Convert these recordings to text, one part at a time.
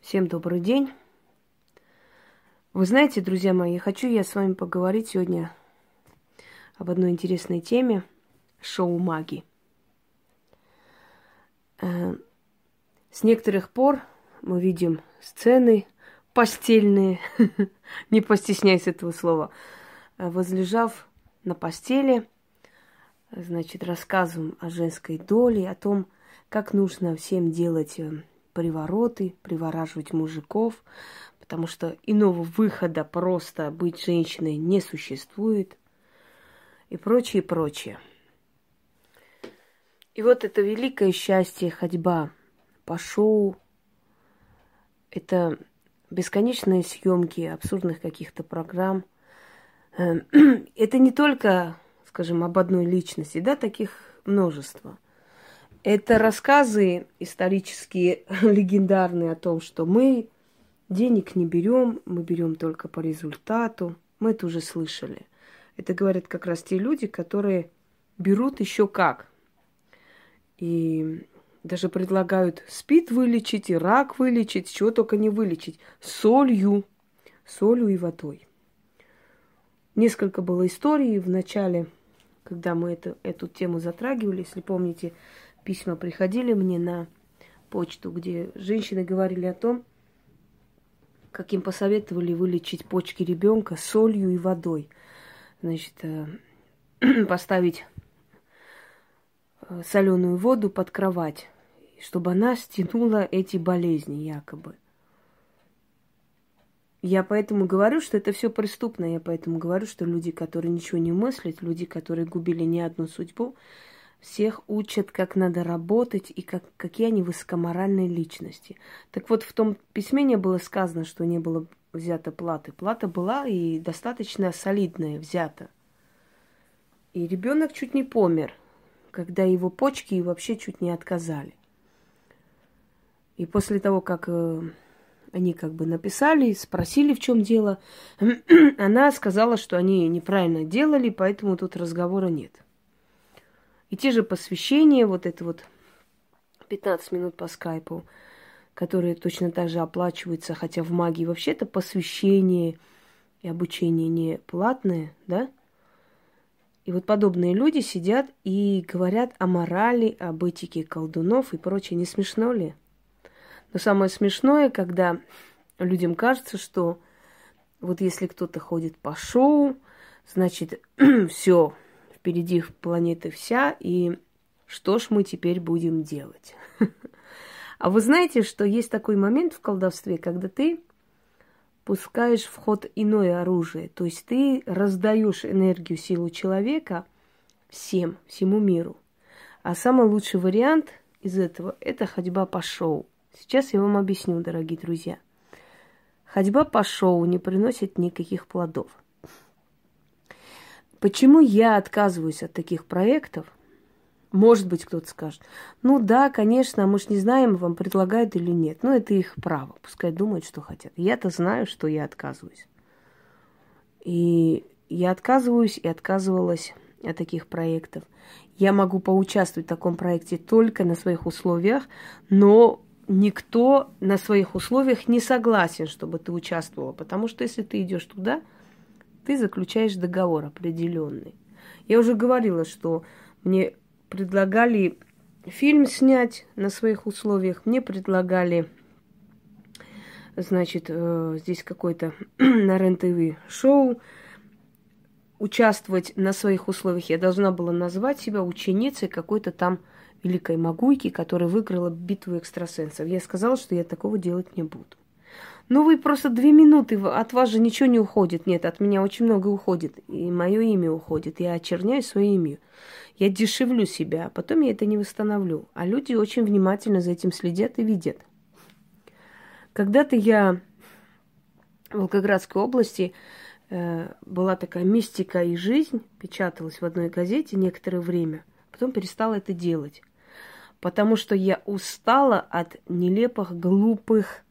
Всем добрый день. Вы знаете, друзья мои, хочу я с вами поговорить сегодня об одной интересной теме шоу маги. Э, с некоторых пор мы видим сцены постельные, не постесняйся этого слова, возлежав на постели, значит, рассказываем о женской доле, о том, как нужно всем делать э, привороты, привораживать мужиков, потому что иного выхода просто быть женщиной не существует и прочее, прочее. И вот это великое счастье, ходьба по шоу, это бесконечные съемки абсурдных каких-то программ. Эм, это не только, скажем, об одной личности, да, таких множество – это рассказы исторические, легендарные о том, что мы денег не берем, мы берем только по результату. Мы это уже слышали. Это говорят как раз те люди, которые берут еще как. И даже предлагают спид вылечить, и рак вылечить, чего только не вылечить. Солью, солью и водой. Несколько было историй в начале, когда мы это, эту тему затрагивали, если помните, письма приходили мне на почту, где женщины говорили о том, как им посоветовали вылечить почки ребенка солью и водой. Значит, э, поставить э, соленую воду под кровать, чтобы она стянула эти болезни якобы. Я поэтому говорю, что это все преступно. Я поэтому говорю, что люди, которые ничего не мыслят, люди, которые губили не одну судьбу, всех учат, как надо работать и как, какие они высокоморальные личности. Так вот, в том письме не было сказано, что не было взято платы. Плата была и достаточно солидная взята. И ребенок чуть не помер, когда его почки вообще чуть не отказали. И после того, как э, они как бы написали, спросили, в чем дело, она сказала, что они неправильно делали, поэтому тут разговора нет. И те же посвящения, вот это вот 15 минут по скайпу, которые точно так же оплачиваются, хотя в магии вообще это посвящение и обучение не платное, да? И вот подобные люди сидят и говорят о морали, об этике колдунов и прочее. Не смешно ли? Но самое смешное, когда людям кажется, что вот если кто-то ходит по шоу, значит, все, впереди планеты вся, и что ж мы теперь будем делать? А вы знаете, что есть такой момент в колдовстве, когда ты пускаешь в ход иное оружие, то есть ты раздаешь энергию, силу человека всем, всему миру. А самый лучший вариант из этого – это ходьба по шоу. Сейчас я вам объясню, дорогие друзья. Ходьба по шоу не приносит никаких плодов – Почему я отказываюсь от таких проектов? Может быть, кто-то скажет, ну да, конечно, мы же не знаем, вам предлагают или нет. Но это их право, пускай думают, что хотят. Я-то знаю, что я отказываюсь. И я отказываюсь и отказывалась от таких проектов. Я могу поучаствовать в таком проекте только на своих условиях, но никто на своих условиях не согласен, чтобы ты участвовала. Потому что если ты идешь туда, ты заключаешь договор определенный. Я уже говорила, что мне предлагали фильм снять на своих условиях, мне предлагали, значит, э, здесь какой-то на РЕН-ТВ шоу, участвовать на своих условиях. Я должна была назвать себя ученицей какой-то там великой могуйки, которая выиграла битву экстрасенсов. Я сказала, что я такого делать не буду. Ну, вы просто две минуты, от вас же ничего не уходит. Нет, от меня очень много уходит. И мое имя уходит. Я очерняю свое имя. Я дешевлю себя, а потом я это не восстановлю. А люди очень внимательно за этим следят и видят. Когда-то я в Волгоградской области э, была такая мистика и жизнь, печаталась в одной газете некоторое время. Потом перестала это делать. Потому что я устала от нелепых, глупых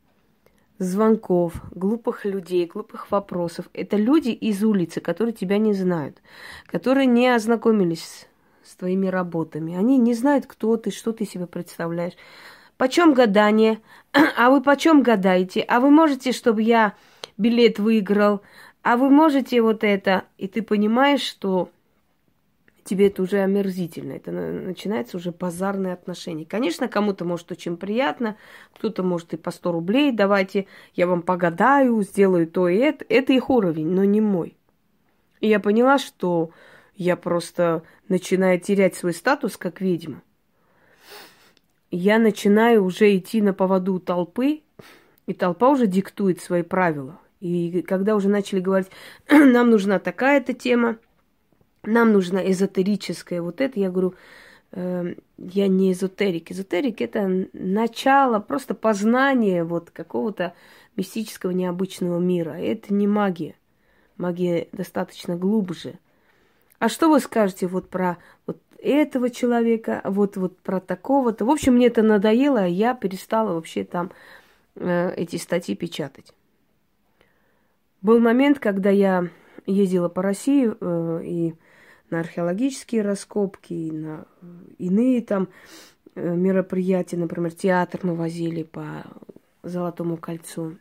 звонков, глупых людей, глупых вопросов. Это люди из улицы, которые тебя не знают, которые не ознакомились с твоими работами. Они не знают, кто ты, что ты себе представляешь. почем гадание? А вы почем гадаете? А вы можете, чтобы я билет выиграл? А вы можете вот это? И ты понимаешь, что тебе это уже омерзительно. Это начинается уже базарное отношение. Конечно, кому-то может очень приятно, кто-то может и по 100 рублей, давайте я вам погадаю, сделаю то и это. Это их уровень, но не мой. И я поняла, что я просто начинаю терять свой статус как ведьма. Я начинаю уже идти на поводу толпы, и толпа уже диктует свои правила. И когда уже начали говорить, нам нужна такая-то тема, нам нужна эзотерическая вот это, я говорю, э, я не эзотерик. Эзотерик это начало, просто познание вот какого-то мистического необычного мира. Это не магия. Магия достаточно глубже. А что вы скажете вот про вот этого человека, вот, вот про такого-то? В общем, мне это надоело, а я перестала вообще там э, эти статьи печатать. Был момент, когда я ездила по России э, и на археологические раскопки, и на иные там э, мероприятия, например, театр мы возили по Золотому кольцу.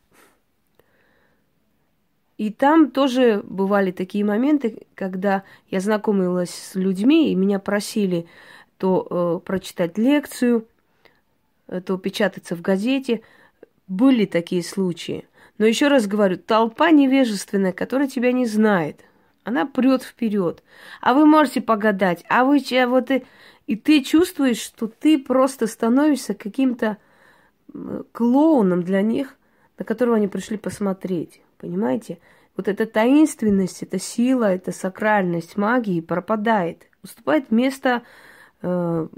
И там тоже бывали такие моменты, когда я знакомилась с людьми, и меня просили то э, прочитать лекцию, э, то печататься в газете. Были такие случаи. Но еще раз говорю, толпа невежественная, которая тебя не знает – она прет вперед. А вы можете погадать, а вы вот и, и ты чувствуешь, что ты просто становишься каким-то клоуном для них, на которого они пришли посмотреть. Понимаете? Вот эта таинственность, эта сила, эта сакральность магии пропадает. Уступает место э,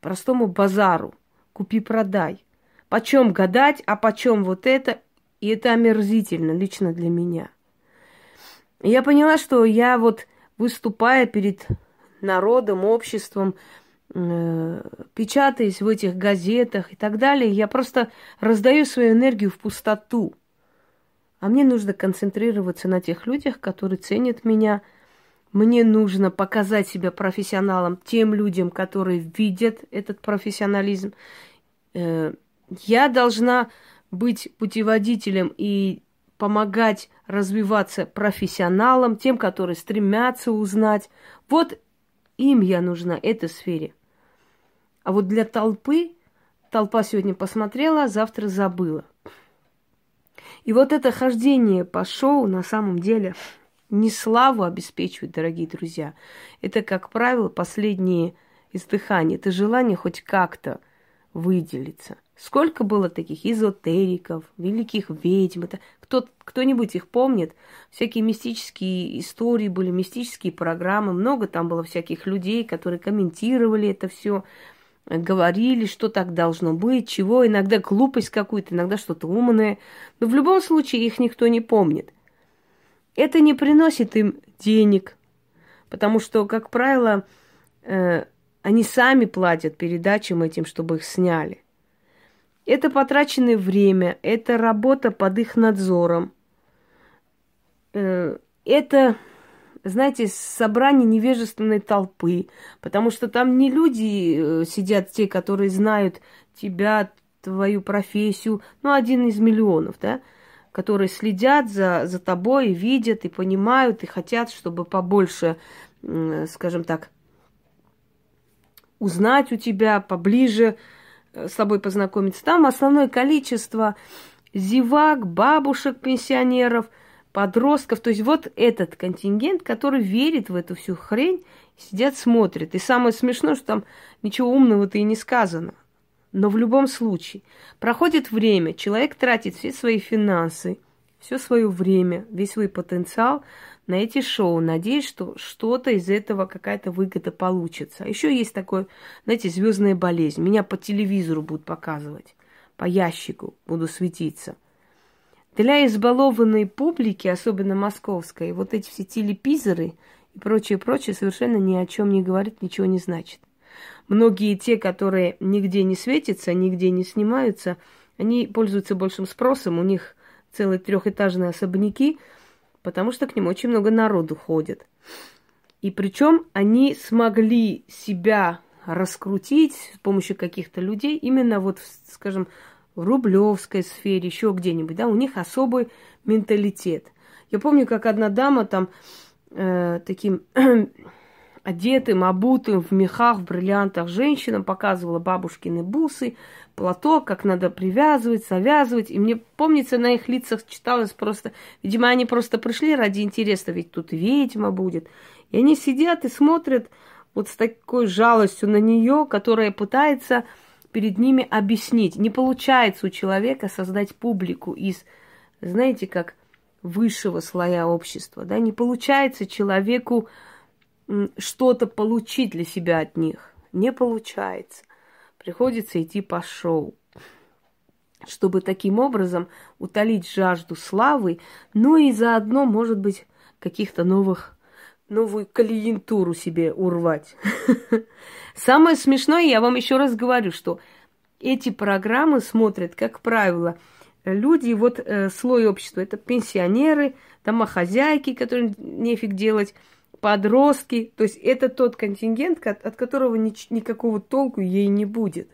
простому базару. Купи-продай. Почем гадать, а почем вот это? И это омерзительно лично для меня. Я поняла, что я вот выступая перед народом, обществом, э, печатаясь в этих газетах и так далее, я просто раздаю свою энергию в пустоту. А мне нужно концентрироваться на тех людях, которые ценят меня. Мне нужно показать себя профессионалом тем людям, которые видят этот профессионализм. Э, я должна быть путеводителем и помогать развиваться профессионалам, тем, которые стремятся узнать. Вот им я нужна, этой сфере. А вот для толпы, толпа сегодня посмотрела, завтра забыла. И вот это хождение по шоу на самом деле не славу обеспечивает, дорогие друзья. Это, как правило, последнее издыхание. Это желание хоть как-то выделиться. Сколько было таких эзотериков, великих ведьм. Это кто, кто-нибудь их помнит? Всякие мистические истории были, мистические программы. Много там было всяких людей, которые комментировали это все, говорили, что так должно быть, чего. Иногда глупость какую-то, иногда что-то умное. Но в любом случае их никто не помнит. Это не приносит им денег, потому что, как правило, э, они сами платят передачам этим, чтобы их сняли. Это потраченное время, это работа под их надзором. Э, это, знаете, собрание невежественной толпы, потому что там не люди э, сидят, те, которые знают тебя, твою профессию, ну, один из миллионов, да, которые следят за, за тобой, видят и понимают, и хотят, чтобы побольше, скажем так, узнать у тебя поближе, с тобой познакомиться. Там основное количество зевак, бабушек, пенсионеров, подростков. То есть вот этот контингент, который верит в эту всю хрень, сидят, смотрят. И самое смешное, что там ничего умного-то и не сказано. Но в любом случае, проходит время, человек тратит все свои финансы, все свое время, весь свой потенциал на эти шоу, надеясь, что что-то из этого какая-то выгода получится. Еще есть такое, знаете, звездная болезнь. Меня по телевизору будут показывать, по ящику буду светиться. Для избалованной публики, особенно московской, вот эти все телепизоры и прочее, прочее совершенно ни о чем не говорит, ничего не значит. Многие те, которые нигде не светятся, нигде не снимаются, они пользуются большим спросом, у них целые трехэтажные особняки – потому что к ним очень много народу ходит. И причем они смогли себя раскрутить с помощью каких-то людей, именно вот, скажем, в рублевской сфере, еще где-нибудь, да, у них особый менталитет. Я помню, как одна дама там э, таким одетым, обутым в мехах, в бриллиантах женщинам показывала бабушкины бусы, платок, как надо привязывать, завязывать. И мне, помнится, на их лицах читалось просто... Видимо, они просто пришли ради интереса, ведь тут ведьма будет. И они сидят и смотрят вот с такой жалостью на нее, которая пытается перед ними объяснить. Не получается у человека создать публику из, знаете, как высшего слоя общества, да, не получается человеку что-то получить для себя от них. Не получается. Приходится идти по шоу, чтобы таким образом утолить жажду славы, но и заодно, может быть, каких-то новых новую клиентуру себе урвать. Самое смешное, я вам еще раз говорю, что эти программы смотрят, как правило, люди, вот э, слой общества, это пенсионеры, домохозяйки, которым нефиг делать, подростки. То есть это тот контингент, от, от которого ни, никакого толку ей не будет.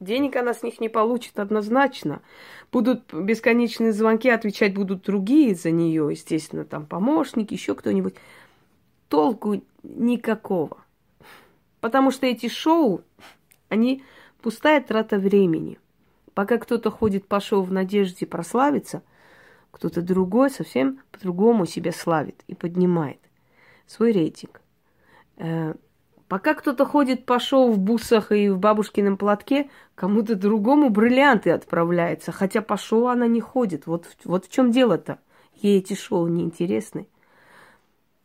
Денег она с них не получит однозначно. Будут бесконечные звонки, отвечать будут другие за нее, естественно, там помощники, еще кто-нибудь толку никакого. Потому что эти шоу, они пустая трата времени. Пока кто-то ходит по шоу в надежде прославиться, кто-то другой совсем по-другому себя славит и поднимает свой рейтинг. Э, пока кто-то ходит по шоу в бусах и в бабушкином платке, кому-то другому бриллианты отправляется, хотя по шоу она не ходит. Вот, вот в чем дело-то. Ей эти шоу не интересны.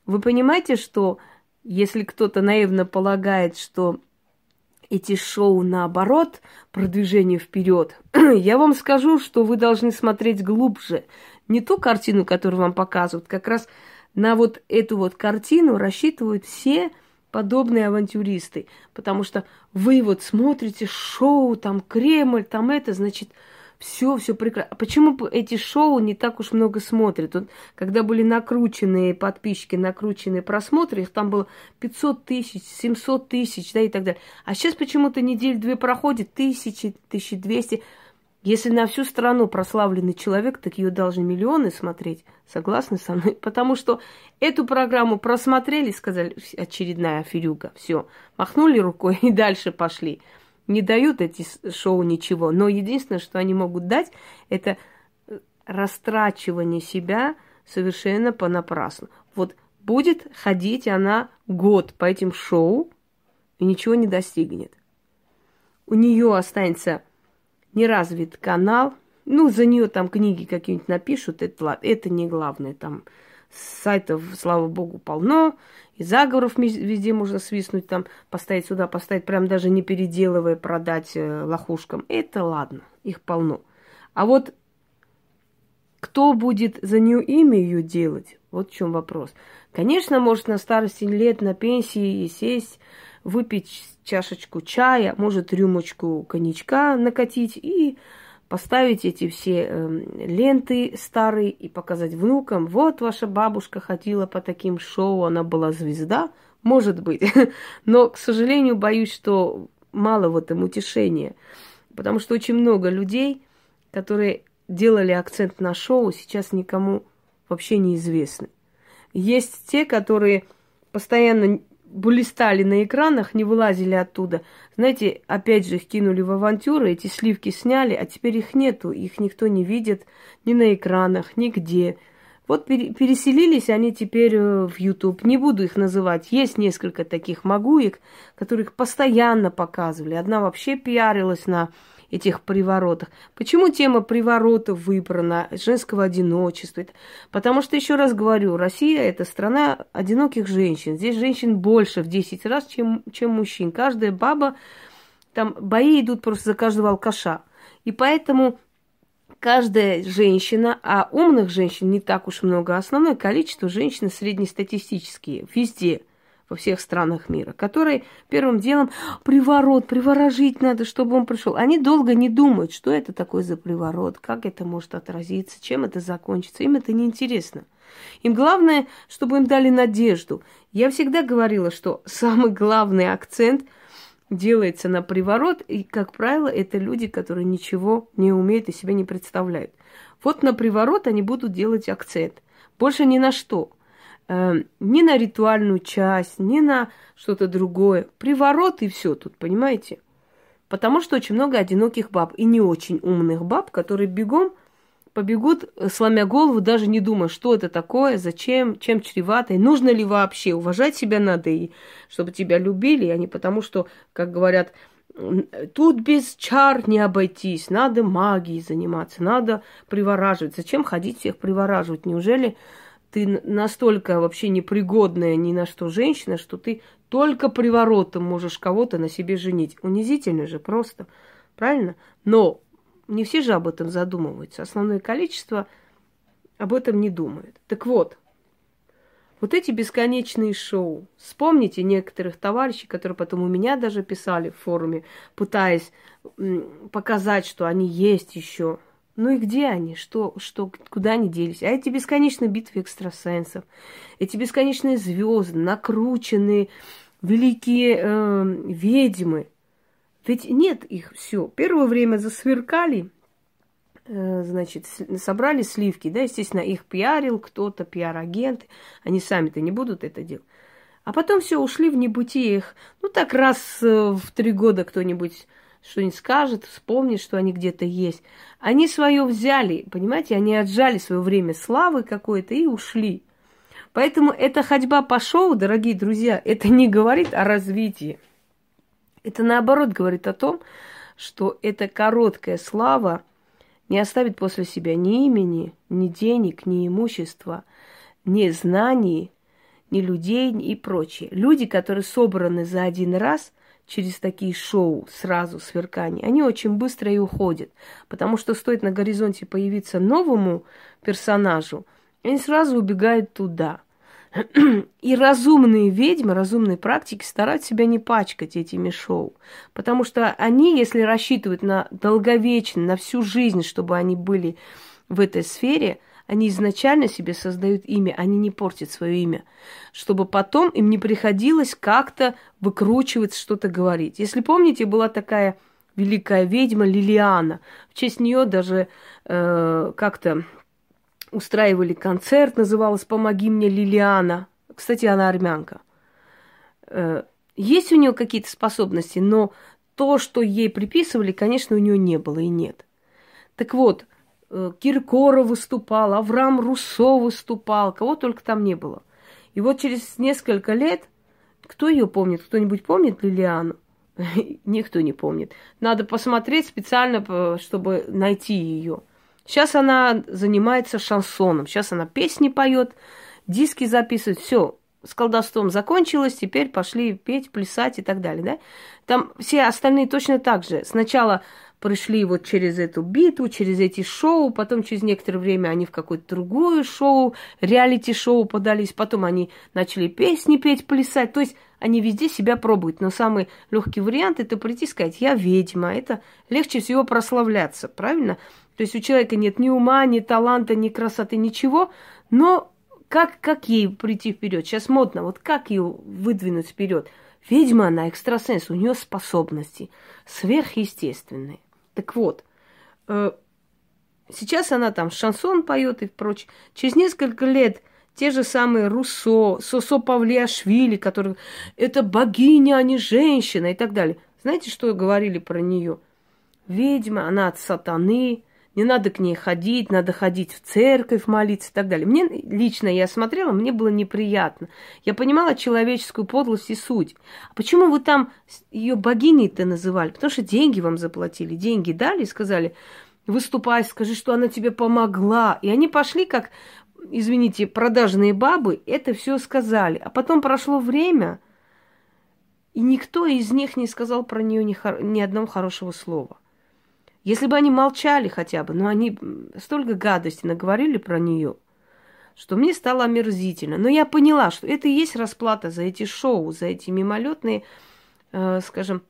Вы понимаете, что если кто-то наивно полагает, что эти шоу наоборот, продвижение вперед, я вам скажу, что вы должны смотреть глубже. Не ту картину, которую вам показывают, как раз на вот эту вот картину рассчитывают все подобные авантюристы. Потому что вы вот смотрите шоу, там Кремль, там это, значит, все, все прекрасно. А почему эти шоу не так уж много смотрят? Вот, когда были накрученные подписчики, накрученные просмотры, их там было 500 тысяч, 700 тысяч, да, и так далее. А сейчас почему-то недель-две проходит, тысячи, тысячи двести. Если на всю страну прославленный человек, так ее должны миллионы смотреть. Согласны со мной? Потому что эту программу просмотрели, сказали, очередная аферюга, все, махнули рукой и дальше пошли не дают эти шоу ничего. Но единственное, что они могут дать, это э, растрачивание себя совершенно понапрасну. Вот будет ходить она год по этим шоу и ничего не достигнет. У нее останется неразвит канал, ну, за нее там книги какие-нибудь напишут, это, это не главное, там сайтов, слава богу, полно, и заговоров везде можно свистнуть, там, поставить сюда, поставить, прям даже не переделывая, продать э, лохушкам. Это ладно, их полно. А вот кто будет за нее имя ее делать? Вот в чем вопрос. Конечно, может на старости лет, на пенсии и сесть, выпить чашечку чая, может рюмочку коньячка накатить и поставить эти все э, ленты старые и показать внукам, вот ваша бабушка ходила по таким шоу, она была звезда, может быть. Но, к сожалению, боюсь, что мало в этом утешения, потому что очень много людей, которые делали акцент на шоу, сейчас никому вообще неизвестны. Есть те, которые постоянно блистали на экранах, не вылазили оттуда. Знаете, опять же их кинули в авантюры, эти сливки сняли, а теперь их нету, их никто не видит ни на экранах, нигде. Вот переселились они теперь э, в YouTube. Не буду их называть. Есть несколько таких могуек, которых постоянно показывали. Одна вообще пиарилась на этих приворотах. Почему тема приворота выбрана, женского одиночества? Потому что, еще раз говорю, Россия – это страна одиноких женщин. Здесь женщин больше в 10 раз, чем, чем мужчин. Каждая баба, там бои идут просто за каждого алкаша. И поэтому каждая женщина, а умных женщин не так уж много, а основное количество женщин среднестатистические, везде – во всех странах мира, которые первым делом приворот, приворожить надо, чтобы он пришел. Они долго не думают, что это такое за приворот, как это может отразиться, чем это закончится. Им это не интересно. Им главное, чтобы им дали надежду. Я всегда говорила, что самый главный акцент делается на приворот, и, как правило, это люди, которые ничего не умеют и себя не представляют. Вот на приворот они будут делать акцент. Больше ни на что. Э, ни на ритуальную часть, ни на что-то другое. Приворот и все тут, понимаете? Потому что очень много одиноких баб и не очень умных баб, которые бегом побегут, э, сломя голову, даже не думая, что это такое, зачем, чем чревато, и нужно ли вообще. Уважать себя надо, и чтобы тебя любили, а не потому, что, как говорят, тут без чар не обойтись, надо магией заниматься, надо привораживать. Зачем ходить всех привораживать? Неужели ты настолько вообще непригодная ни на что женщина, что ты только приворотом можешь кого-то на себе женить? Унизительно же просто, правильно? Но не все же об этом задумываются. Основное количество об этом не думает. Так вот, вот эти бесконечные шоу. Вспомните некоторых товарищей, которые потом у меня даже писали в форуме, пытаясь показать, что они есть еще. Ну и где они? Что, что, куда они делись? А эти бесконечные битвы экстрасенсов, эти бесконечные звезды, накрученные великие э, ведьмы. Ведь нет их все. Первое время засверкали, Э, значит, собрали сливки, да, естественно, их пиарил кто-то, пиар-агенты, они сами-то не будут это делать. А потом все ушли в небытие их. Ну, так раз э, в три года кто-нибудь что-нибудь скажет, вспомнит, что они где-то есть. Они свое взяли, понимаете, они отжали свое время славы какой-то и ушли. Поэтому эта ходьба по шоу, дорогие друзья, это не говорит о развитии. Это наоборот говорит о том, что эта короткая слава – не оставит после себя ни имени, ни денег, ни имущества, ни знаний, ни людей и прочее. Люди, которые собраны за один раз через такие шоу, сразу сверкание, они очень быстро и уходят. Потому что стоит на горизонте появиться новому персонажу, они сразу убегают туда – и разумные ведьмы, разумные практики стараются себя не пачкать этими шоу. Потому что они, если рассчитывают на долговечно, на всю жизнь, чтобы они были в этой сфере, они изначально себе создают имя, они не портят свое имя, чтобы потом им не приходилось как-то выкручивать, что-то говорить. Если помните, была такая великая ведьма Лилиана. В честь нее даже э, как-то устраивали концерт, называлось «Помоги мне, Лилиана». Кстати, она армянка. Э, есть у нее какие-то способности, но то, что ей приписывали, конечно, у нее не было и нет. Так вот, Киркора выступал, Авраам Руссо выступал, кого только там не было. И вот через несколько лет, кто ее помнит? Кто-нибудь помнит Лилиану? Никто не помнит. Надо посмотреть специально, э, чтобы найти ее. Сейчас она занимается шансоном, сейчас она песни поет, диски записывает, все, с колдовством закончилось, теперь пошли петь, плясать и так далее, да? Там все остальные точно так же. Сначала пришли вот через эту битву, через эти шоу, потом через некоторое время они в какое-то другое шоу, реалити-шоу подались, потом они начали песни петь, плясать, то есть они везде себя пробуют. Но самый легкий вариант это прийти и сказать, я ведьма, это легче всего прославляться, правильно? То есть у человека нет ни ума, ни таланта, ни красоты, ничего, но как, как ей прийти вперед? Сейчас модно, вот как ее выдвинуть вперед? Ведьма она, экстрасенс, у нее способности сверхъестественные. Так вот, э, сейчас она там шансон поет и прочее. Через несколько лет те же самые Руссо, Сосо Павлиашвили, которые это богиня, а не женщина и так далее. Знаете, что говорили про нее? Ведьма, она от сатаны, не надо к ней ходить, надо ходить в церковь, молиться и так далее. Мне лично, я смотрела, мне было неприятно. Я понимала человеческую подлость и суть. А почему вы там ее богиней-то называли? Потому что деньги вам заплатили, деньги дали и сказали, выступай, скажи, что она тебе помогла. И они пошли как, извините, продажные бабы, это все сказали. А потом прошло время, и никто из них не сказал про нее ни, ни одного хорошего слова. Если бы они молчали хотя бы, но они столько гадости наговорили про нее, что мне стало омерзительно. Но я поняла, что это и есть расплата за эти шоу, за эти мимолетные, э, скажем,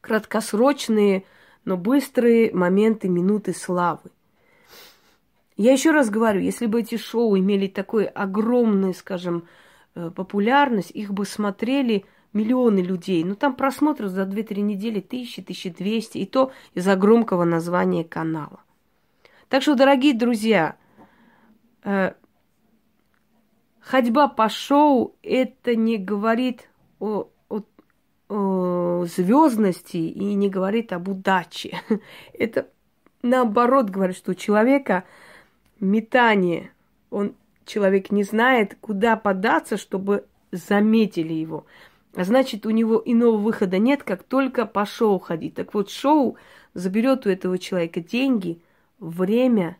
краткосрочные, но быстрые моменты, минуты славы. Я еще раз говорю, если бы эти шоу имели такой огромный, скажем, э, популярность, их бы смотрели миллионы людей. Ну, там просмотров за 2-3 недели тысячи, 1200, и то из-за громкого названия канала. Так что, дорогие друзья, э, ходьба по шоу это не говорит о, о, о звездности и не говорит об удаче. Это наоборот говорит, что у человека метание, он человек не знает, куда податься, чтобы заметили его. Значит, у него иного выхода нет, как только по шоу ходить. Так вот, шоу заберет у этого человека деньги, время,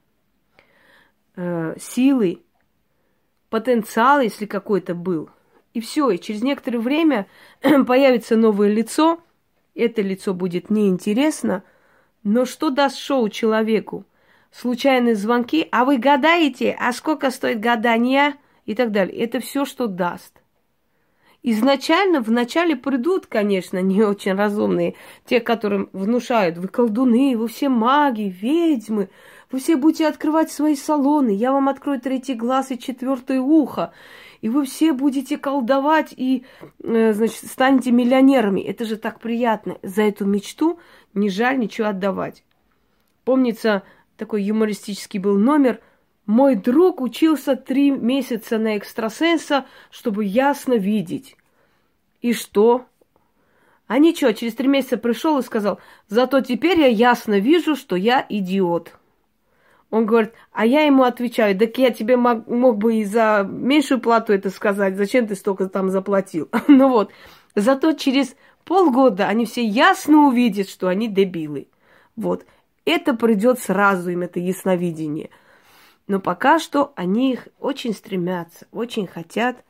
э, силы, потенциал, если какой-то был. И все, и через некоторое время появится новое лицо, это лицо будет неинтересно, но что даст шоу человеку? Случайные звонки, а вы гадаете, а сколько стоит гадание? И так далее. Это все, что даст. Изначально, вначале придут, конечно, не очень разумные, те, которым внушают, вы колдуны, вы все маги, ведьмы, вы все будете открывать свои салоны, я вам открою третий глаз и четвертое ухо, и вы все будете колдовать и, э, значит, станете миллионерами. Это же так приятно. За эту мечту не жаль ничего отдавать. Помнится, такой юмористический был номер – мой друг учился три месяца на экстрасенса, чтобы ясно видеть. И что? А ничего, через три месяца пришел и сказал, зато теперь я ясно вижу, что я идиот. Он говорит, а я ему отвечаю, так я тебе мог, мог бы и за меньшую плату это сказать, зачем ты столько там заплатил? ну вот, зато через полгода они все ясно увидят, что они дебилы. Вот, это придет сразу им, это ясновидение – но пока что они их очень стремятся, очень хотят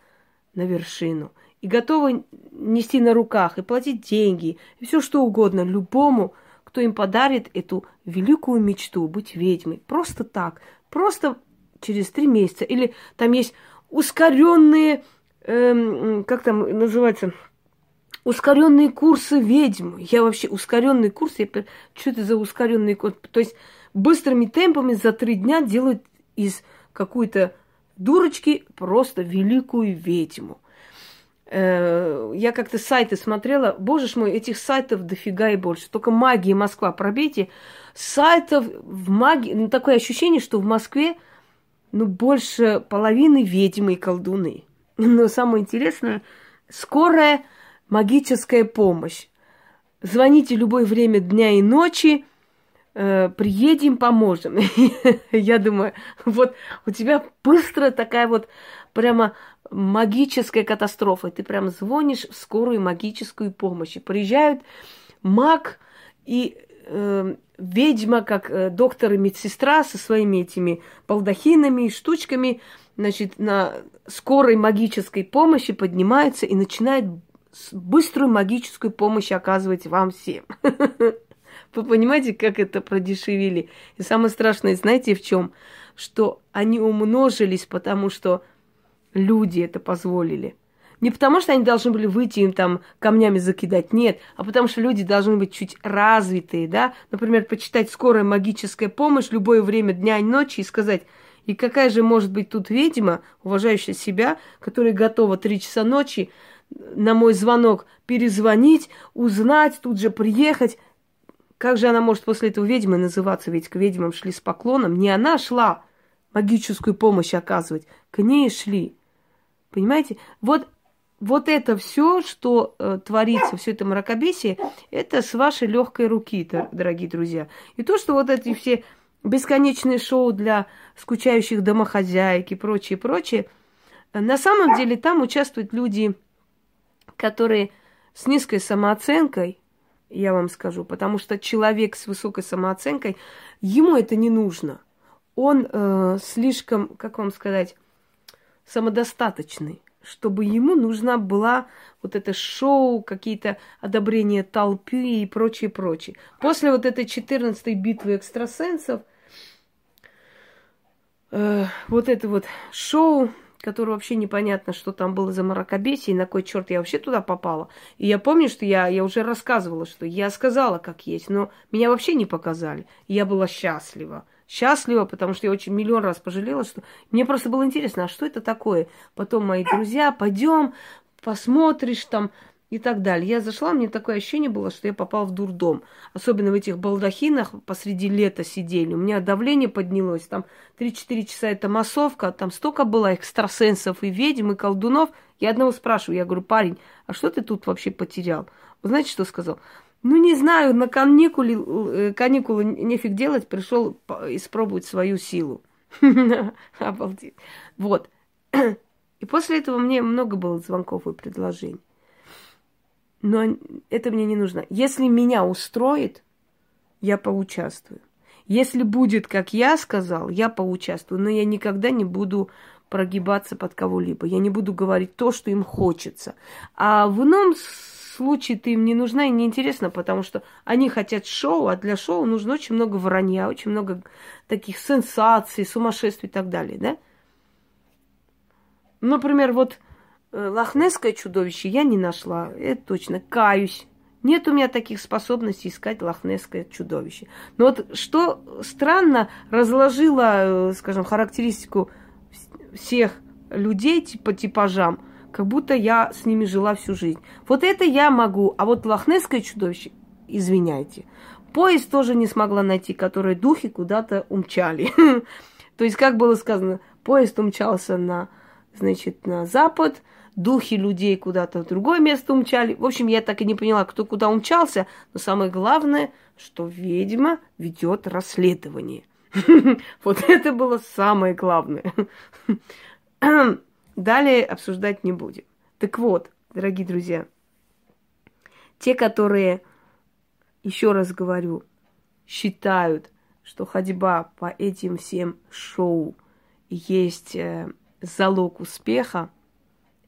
на вершину. И готовы нести на руках, и платить деньги, и все что угодно любому, кто им подарит эту великую мечту быть ведьмой. Просто так, просто через три месяца. Или там есть ускоренные, эм, как там называется, ускоренные курсы ведьм. Я вообще ускоренный курс, я, что это за ускоренный курс? То есть быстрыми темпами за три дня делают из какой-то дурочки просто великую ведьму. Э, я как-то сайты смотрела, боже ж мой, этих сайтов дофига и больше. Только магия Москва пробейте. Сайтов в магии, ну, такое ощущение, что в Москве ну, больше половины ведьмы и колдуны. Но самое интересное, скорая магическая помощь. Звоните любое время дня и ночи – приедем, поможем. Я думаю, вот у тебя быстро такая вот прямо магическая катастрофа. Ты прям звонишь в скорую магическую помощь. И приезжают маг и э, ведьма, как э, доктор и медсестра со своими этими балдахинами и штучками, значит, на скорой магической помощи поднимаются и начинают быструю магическую помощь оказывать вам всем. Вы понимаете, как это продешевили? И самое страшное, знаете, в чем? Что они умножились, потому что люди это позволили. Не потому, что они должны были выйти им там камнями закидать, нет, а потому что люди должны быть чуть развитые, да? Например, почитать «Скорая магическая помощь» любое время дня и ночи и сказать, и какая же может быть тут ведьма, уважающая себя, которая готова три часа ночи на мой звонок перезвонить, узнать, тут же приехать. Как же она может после этого ведьмой называться? Ведь к ведьмам шли с поклоном. Не она шла магическую помощь оказывать, к ней шли. Понимаете? Вот, вот это все, что э, творится, все это мракобесие, это с вашей легкой руки, дорогие друзья. И то, что вот эти все бесконечные шоу для скучающих домохозяек и прочее, прочее, на самом деле там участвуют люди, которые с низкой самооценкой, я вам скажу, потому что человек с высокой самооценкой, ему это не нужно. Он э, слишком, как вам сказать, самодостаточный, чтобы ему нужна была вот это шоу, какие-то одобрения толпы и прочее, прочее. После вот этой 14-й битвы экстрасенсов, э, вот это вот шоу который вообще непонятно, что там было за мракобесие, и на кой черт я вообще туда попала. И я помню, что я, я уже рассказывала, что я сказала, как есть, но меня вообще не показали. И я была счастлива. Счастлива, потому что я очень миллион раз пожалела, что мне просто было интересно, а что это такое? Потом мои друзья, пойдем, посмотришь там, и так далее. Я зашла, мне такое ощущение было, что я попала в дурдом. Особенно в этих балдахинах посреди лета сидели. У меня давление поднялось. Там 3-4 часа это массовка. Там столько было экстрасенсов и ведьм, и колдунов. Я одного спрашиваю, я говорю, парень, а что ты тут вообще потерял? Вы знаете, что сказал? Ну, не знаю, на каникулы, э, каникулы нефиг делать, пришел испробовать свою силу. Обалдеть. Вот. И после этого мне много было звонков и предложений. Но это мне не нужно. Если меня устроит, я поучаствую. Если будет, как я сказал, я поучаствую. Но я никогда не буду прогибаться под кого-либо. Я не буду говорить то, что им хочется. А в ином случае ты им не нужна и не интересна, потому что они хотят шоу, а для шоу нужно очень много вранья, очень много таких сенсаций, сумасшествий и так далее, да? Например, вот лохнесское чудовище я не нашла, это точно, каюсь. Нет у меня таких способностей искать лохнесское чудовище. Но вот что странно, разложила, э, скажем, характеристику всех людей по типажам, как будто я с ними жила всю жизнь. Вот это я могу, а вот лохнесское чудовище, извиняйте. Поезд тоже не смогла найти, который духи куда-то умчали. То есть, как было сказано, поезд умчался на, значит, на запад, духи людей куда-то в другое место умчали. В общем, я так и не поняла, кто куда умчался, но самое главное, что ведьма ведет расследование – Вот это было самое главное. Далее обсуждать не будем. Так вот, дорогие друзья, те, которые, еще раз говорю, считают, что ходьба по этим всем шоу есть э, залог успеха,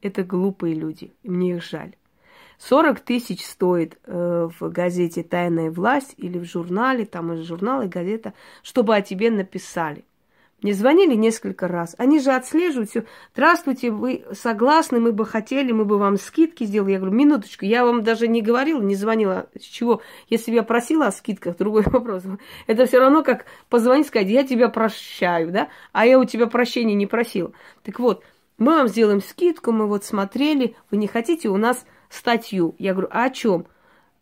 это глупые люди, мне их жаль. 40 тысяч стоит э, в газете «Тайная власть» или в журнале, там из журнала и газета, чтобы о тебе написали. Мне звонили несколько раз. Они же отслеживают все. Здравствуйте, вы согласны, мы бы хотели, мы бы вам скидки сделали. Я говорю, минуточку, я вам даже не говорила, не звонила. С чего? Если бы я просила о скидках, другой вопрос. Это все равно как позвонить, сказать, я тебя прощаю, да? А я у тебя прощения не просила. Так вот, мы вам сделаем скидку, мы вот смотрели, вы не хотите у нас статью. Я говорю, а о чем?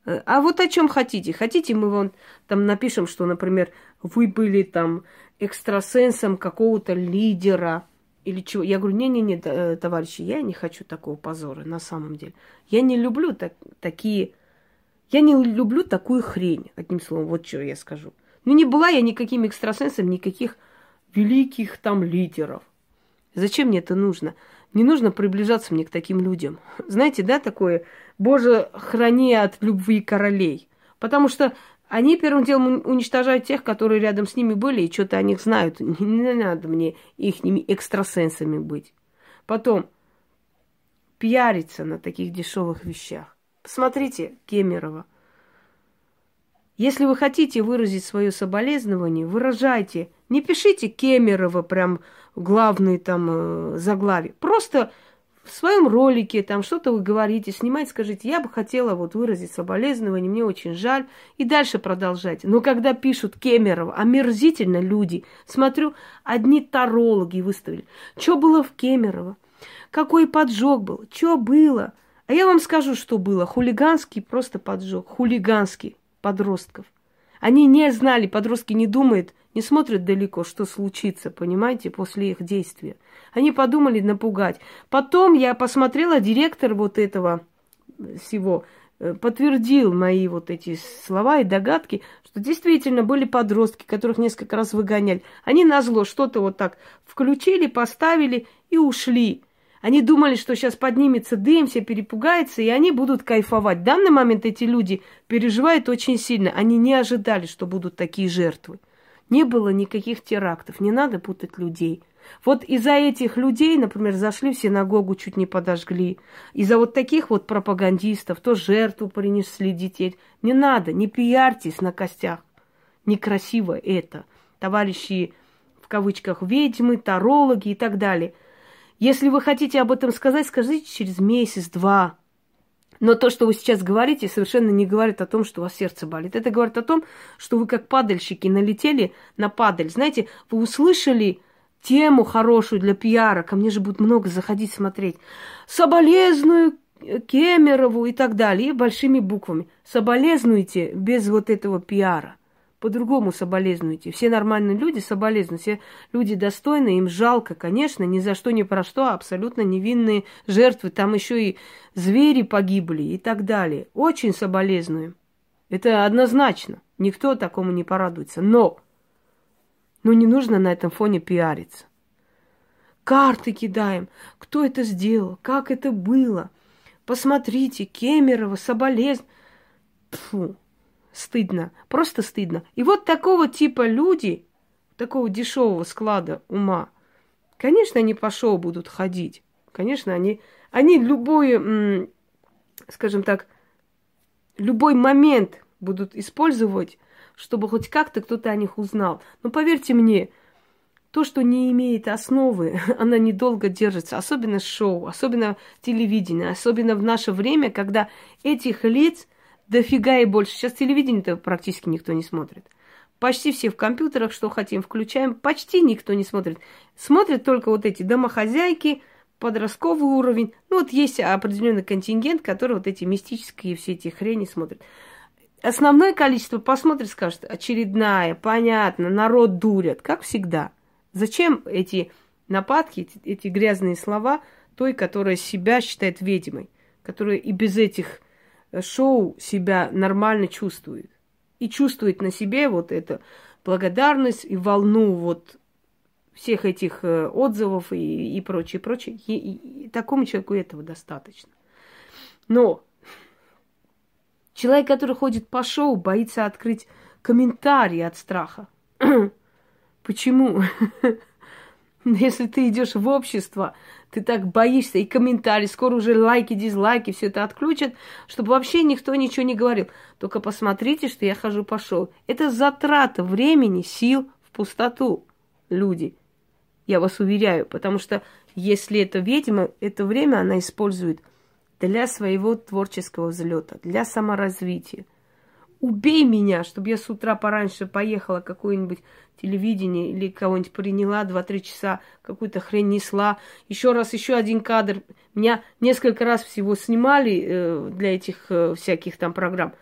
«Э, а вот о чем хотите? Хотите, мы вам там напишем, что, например, вы были там экстрасенсом какого-то лидера или чего. Я говорю, не-не-не, э, товарищи, я не хочу такого позора на самом деле. Я не люблю так, такие... Я не люблю такую хрень, одним словом, вот что я скажу. Ну, не была я никаким экстрасенсом, никаких великих там лидеров. Зачем мне это нужно? Не нужно приближаться мне к таким людям. Знаете, да, такое, Боже, храни от любви королей. Потому что они первым делом уничтожают тех, которые рядом с ними были и что-то о них знают. Не, надо мне их экстрасенсами быть. Потом, пиариться на таких дешевых вещах. Посмотрите Кемерова. Если вы хотите выразить свое соболезнование, выражайте. Не пишите Кемерова прям главные там э, заглавие. Просто в своем ролике там что-то вы говорите, снимайте, скажите, я бы хотела вот выразить соболезнование, мне очень жаль, и дальше продолжайте. Но когда пишут Кемерова, омерзительно люди, смотрю, одни тарологи выставили. Что было в Кемерово? Какой поджог был? Что было? А я вам скажу, что было. Хулиганский просто поджог. Хулиганский подростков. Они не знали, подростки не думают, не смотрят далеко, что случится, понимаете, после их действия. Они подумали напугать. Потом я посмотрела, директор вот этого всего э, подтвердил мои вот эти слова и догадки, что действительно были подростки, которых несколько раз выгоняли. Они на зло что-то вот так включили, поставили и ушли. Они думали, что сейчас поднимется дым, все перепугаются, и они будут кайфовать. В данный момент эти люди переживают очень сильно. Они не ожидали, что будут такие жертвы. Не было никаких терактов, не надо путать людей. Вот из-за этих людей, например, зашли в синагогу, чуть не подожгли. Из-за вот таких вот пропагандистов, то жертву принесли детей. Не надо, не пиарьтесь на костях. Некрасиво это. Товарищи, в кавычках, ведьмы, тарологи и так далее. Если вы хотите об этом сказать, скажите через месяц-два. Но то, что вы сейчас говорите, совершенно не говорит о том, что у вас сердце болит. Это говорит о том, что вы как падальщики налетели на падаль. Знаете, вы услышали тему хорошую для пиара, ко мне же будет много заходить смотреть. Соболезную Кемерову и так далее, и большими буквами. Соболезнуйте без вот этого пиара. По-другому соболезнуйте. Все нормальные люди соболезнуют, все люди достойные, им жалко, конечно, ни за что, ни про что, абсолютно невинные жертвы. Там еще и звери погибли и так далее. Очень соболезнуем. Это однозначно. Никто такому не порадуется. Но, ну не нужно на этом фоне пиариться. Карты кидаем. Кто это сделал? Как это было? Посмотрите, Кемерово, соболезн. Фу, стыдно, просто стыдно. И вот такого типа люди, такого дешевого склада ума, конечно, они по шоу будут ходить. Конечно, они, они любой, скажем так, любой момент будут использовать, чтобы хоть как-то кто-то о них узнал. Но поверьте мне, то, что не имеет основы, она недолго держится, особенно шоу, особенно телевидение, особенно в наше время, когда этих лиц дофига и больше. Сейчас телевидение-то практически никто не смотрит. Почти все в компьютерах, что хотим, включаем. Почти никто не смотрит. Смотрят только вот эти домохозяйки, подростковый уровень. Ну, вот есть определенный контингент, который вот эти мистические все эти хрени смотрит. Основное количество посмотрит, скажет, очередная, понятно, народ дурят, как всегда. Зачем эти нападки, эти, эти грязные слова той, которая себя считает ведьмой, которая и без этих шоу себя нормально чувствует. И чувствует на себе вот эту благодарность и волну вот всех этих э, отзывов и, и прочее, прочее. И, и, и такому человеку этого достаточно. Но человек, который ходит по шоу, боится открыть комментарии от страха. Почему? Если ты идешь в общество, ты так боишься, и комментарии, скоро уже лайки, дизлайки, все это отключат, чтобы вообще никто ничего не говорил. Только посмотрите, что я хожу по шоу. Это затрата времени, сил в пустоту, люди. Я вас уверяю, потому что если это ведьма, это время она использует для своего творческого взлета, для саморазвития убей меня, чтобы я с утра пораньше поехала какое-нибудь телевидение или кого-нибудь приняла, два-три часа какую-то хрень несла. Еще раз, еще один кадр. Меня несколько раз всего снимали э, для этих э, всяких там программ.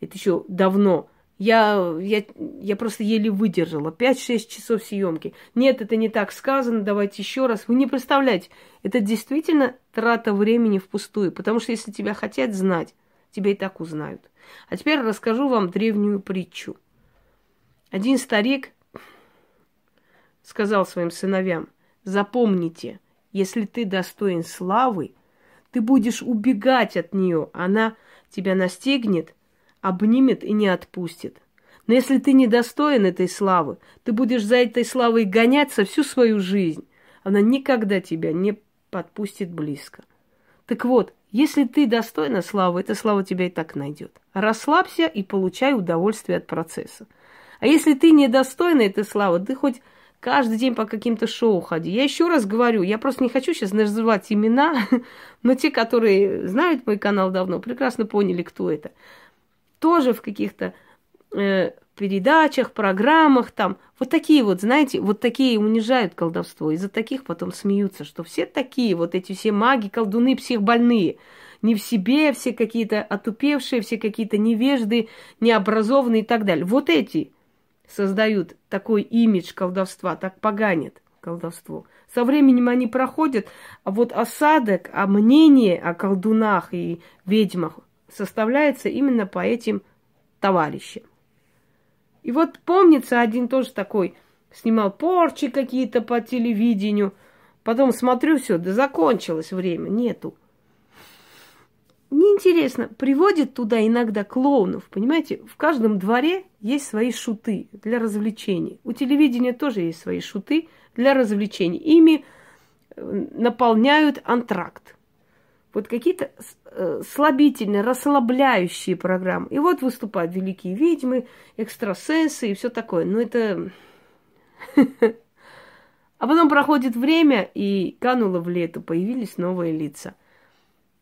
Это еще давно. Я, я, я просто еле выдержала. 5-6 часов съемки. Нет, это не так сказано, давайте еще раз. Вы не представляете, это действительно трата времени впустую. Потому что если тебя хотят знать, тебя и так узнают. А теперь расскажу вам древнюю притчу. Один старик сказал своим сыновьям, запомните, если ты достоин славы, ты будешь убегать от нее, она тебя настигнет, обнимет и не отпустит. Но если ты недостоин этой славы, ты будешь за этой славой гоняться всю свою жизнь. Она никогда тебя не подпустит близко. Так вот, если ты достойна славы, эта слава тебя и так найдет. Расслабься и получай удовольствие от процесса. А если ты недостойна этой славы, ты хоть каждый день по каким-то шоу ходи. Я еще раз говорю, я просто не хочу сейчас называть имена, но те, которые знают мой канал давно, прекрасно поняли, кто это. Тоже в каких-то э, передачах, программах там. Вот такие вот, знаете, вот такие унижают колдовство. Из-за таких потом смеются, что все такие, вот эти все маги, колдуны, психбольные. Не в себе, все какие-то отупевшие, все какие-то невежды, необразованные и так далее. Вот эти создают такой имидж колдовства, так поганят колдовство. Со временем они проходят, а вот осадок, а мнение о колдунах и ведьмах составляется именно по этим товарищам. И вот помнится один тоже такой, снимал порчи какие-то по телевидению. Потом смотрю, все, да закончилось время, нету. Неинтересно, приводит туда иногда клоунов, понимаете? В каждом дворе есть свои шуты для развлечений. У телевидения тоже есть свои шуты для развлечений. Ими э, наполняют антракт вот какие-то э, слабительные, расслабляющие программы. И вот выступают великие ведьмы, экстрасенсы и все такое. Но это... А потом проходит время, и кануло в лету, появились новые лица.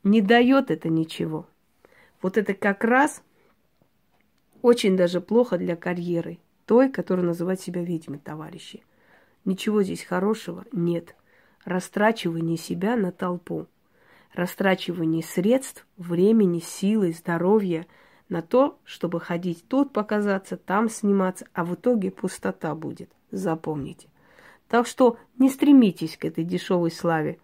Не дает это ничего. Вот это как раз очень даже плохо для карьеры той, которая называет себя ведьмой, товарищи. Ничего здесь хорошего нет. Растрачивание себя на толпу растрачивание средств, времени, силы, здоровья на то, чтобы ходить тут показаться, там сниматься, а в итоге пустота будет. Запомните. Так что не стремитесь к этой дешевой славе.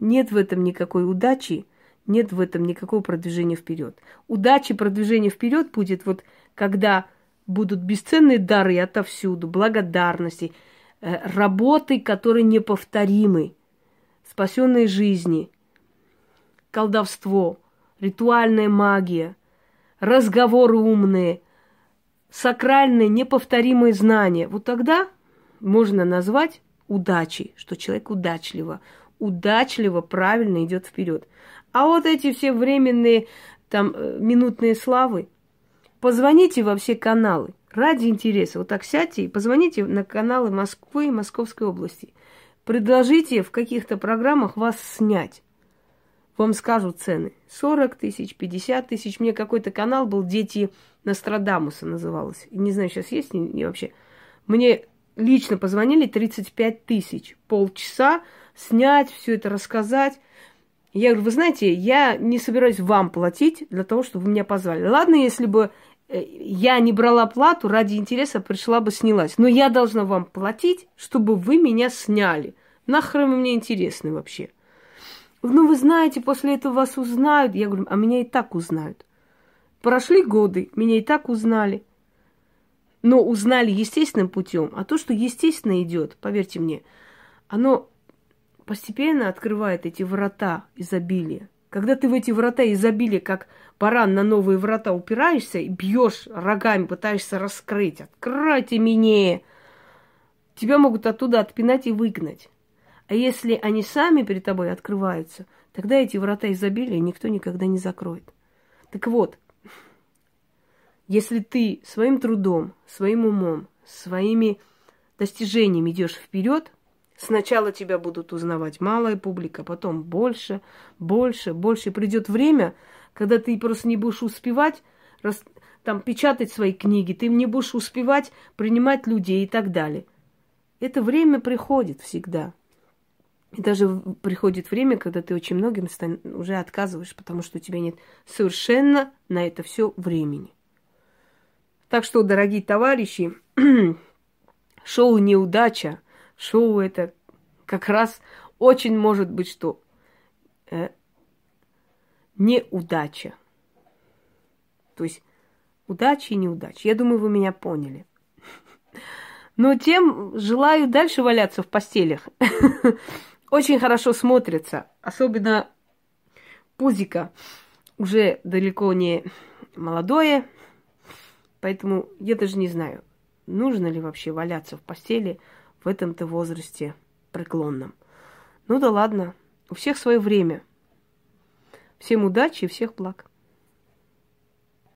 Нет в этом никакой удачи, нет в этом никакого продвижения вперед. Удачи, продвижение вперед будет вот, когда будут бесценные дары отовсюду, благодарности, э, работы, которые неповторимы, спасенные жизни, колдовство, ритуальная магия, разговоры умные, сакральные, неповторимые знания. Вот тогда можно назвать удачей, что человек удачливо, удачливо, правильно идет вперед. А вот эти все временные там э, минутные славы, позвоните во все каналы ради интереса. Вот так сядьте и позвоните на каналы Москвы и Московской области. Предложите в каких-то программах вас снять. Вам скажут цены. 40 тысяч, 50 тысяч. Мне какой-то канал был «Дети Нострадамуса» называлось. Не знаю, сейчас есть не, вообще. Мне лично позвонили 35 тысяч. Полчаса снять, все это рассказать. Я говорю, вы знаете, я не собираюсь вам платить для того, чтобы вы меня позвали. Ладно, если бы э, я не брала плату, ради интереса пришла бы снялась. Но я должна вам платить, чтобы вы меня сняли. Нахрен вы мне интересны вообще? Ну, вы знаете, после этого вас узнают. Я говорю, а меня и так узнают. Прошли годы, меня и так узнали. Но узнали естественным путем. А то, что естественно идет, поверьте мне, оно постепенно открывает эти врата изобилия. Когда ты в эти врата изобилия, как баран на новые врата упираешься и бьешь рогами, пытаешься раскрыть, откройте меня, тебя могут оттуда отпинать и выгнать. А если они сами перед тобой открываются, тогда эти врата изобилия никто никогда не закроет. Так вот, если ты своим трудом, своим умом, своими достижениями идешь вперед, Сначала тебя будут узнавать малая публика, потом больше, больше, больше. Придет время, когда ты просто не будешь успевать рас, там, печатать свои книги, ты не будешь успевать принимать людей и так далее. Это время приходит всегда. И даже приходит время, когда ты очень многим уже отказываешь, потому что у тебя нет совершенно на это все времени. Так что, дорогие товарищи, шоу «Неудача» шоу это как раз очень может быть что? Э, неудача. То есть удача и неудача. Я думаю, вы меня поняли. Но тем желаю дальше валяться в постелях. Очень хорошо смотрится. Особенно пузика уже далеко не молодое. Поэтому я даже не знаю, нужно ли вообще валяться в постели в этом-то возрасте преклонном. Ну да ладно, у всех свое время. Всем удачи и всех благ.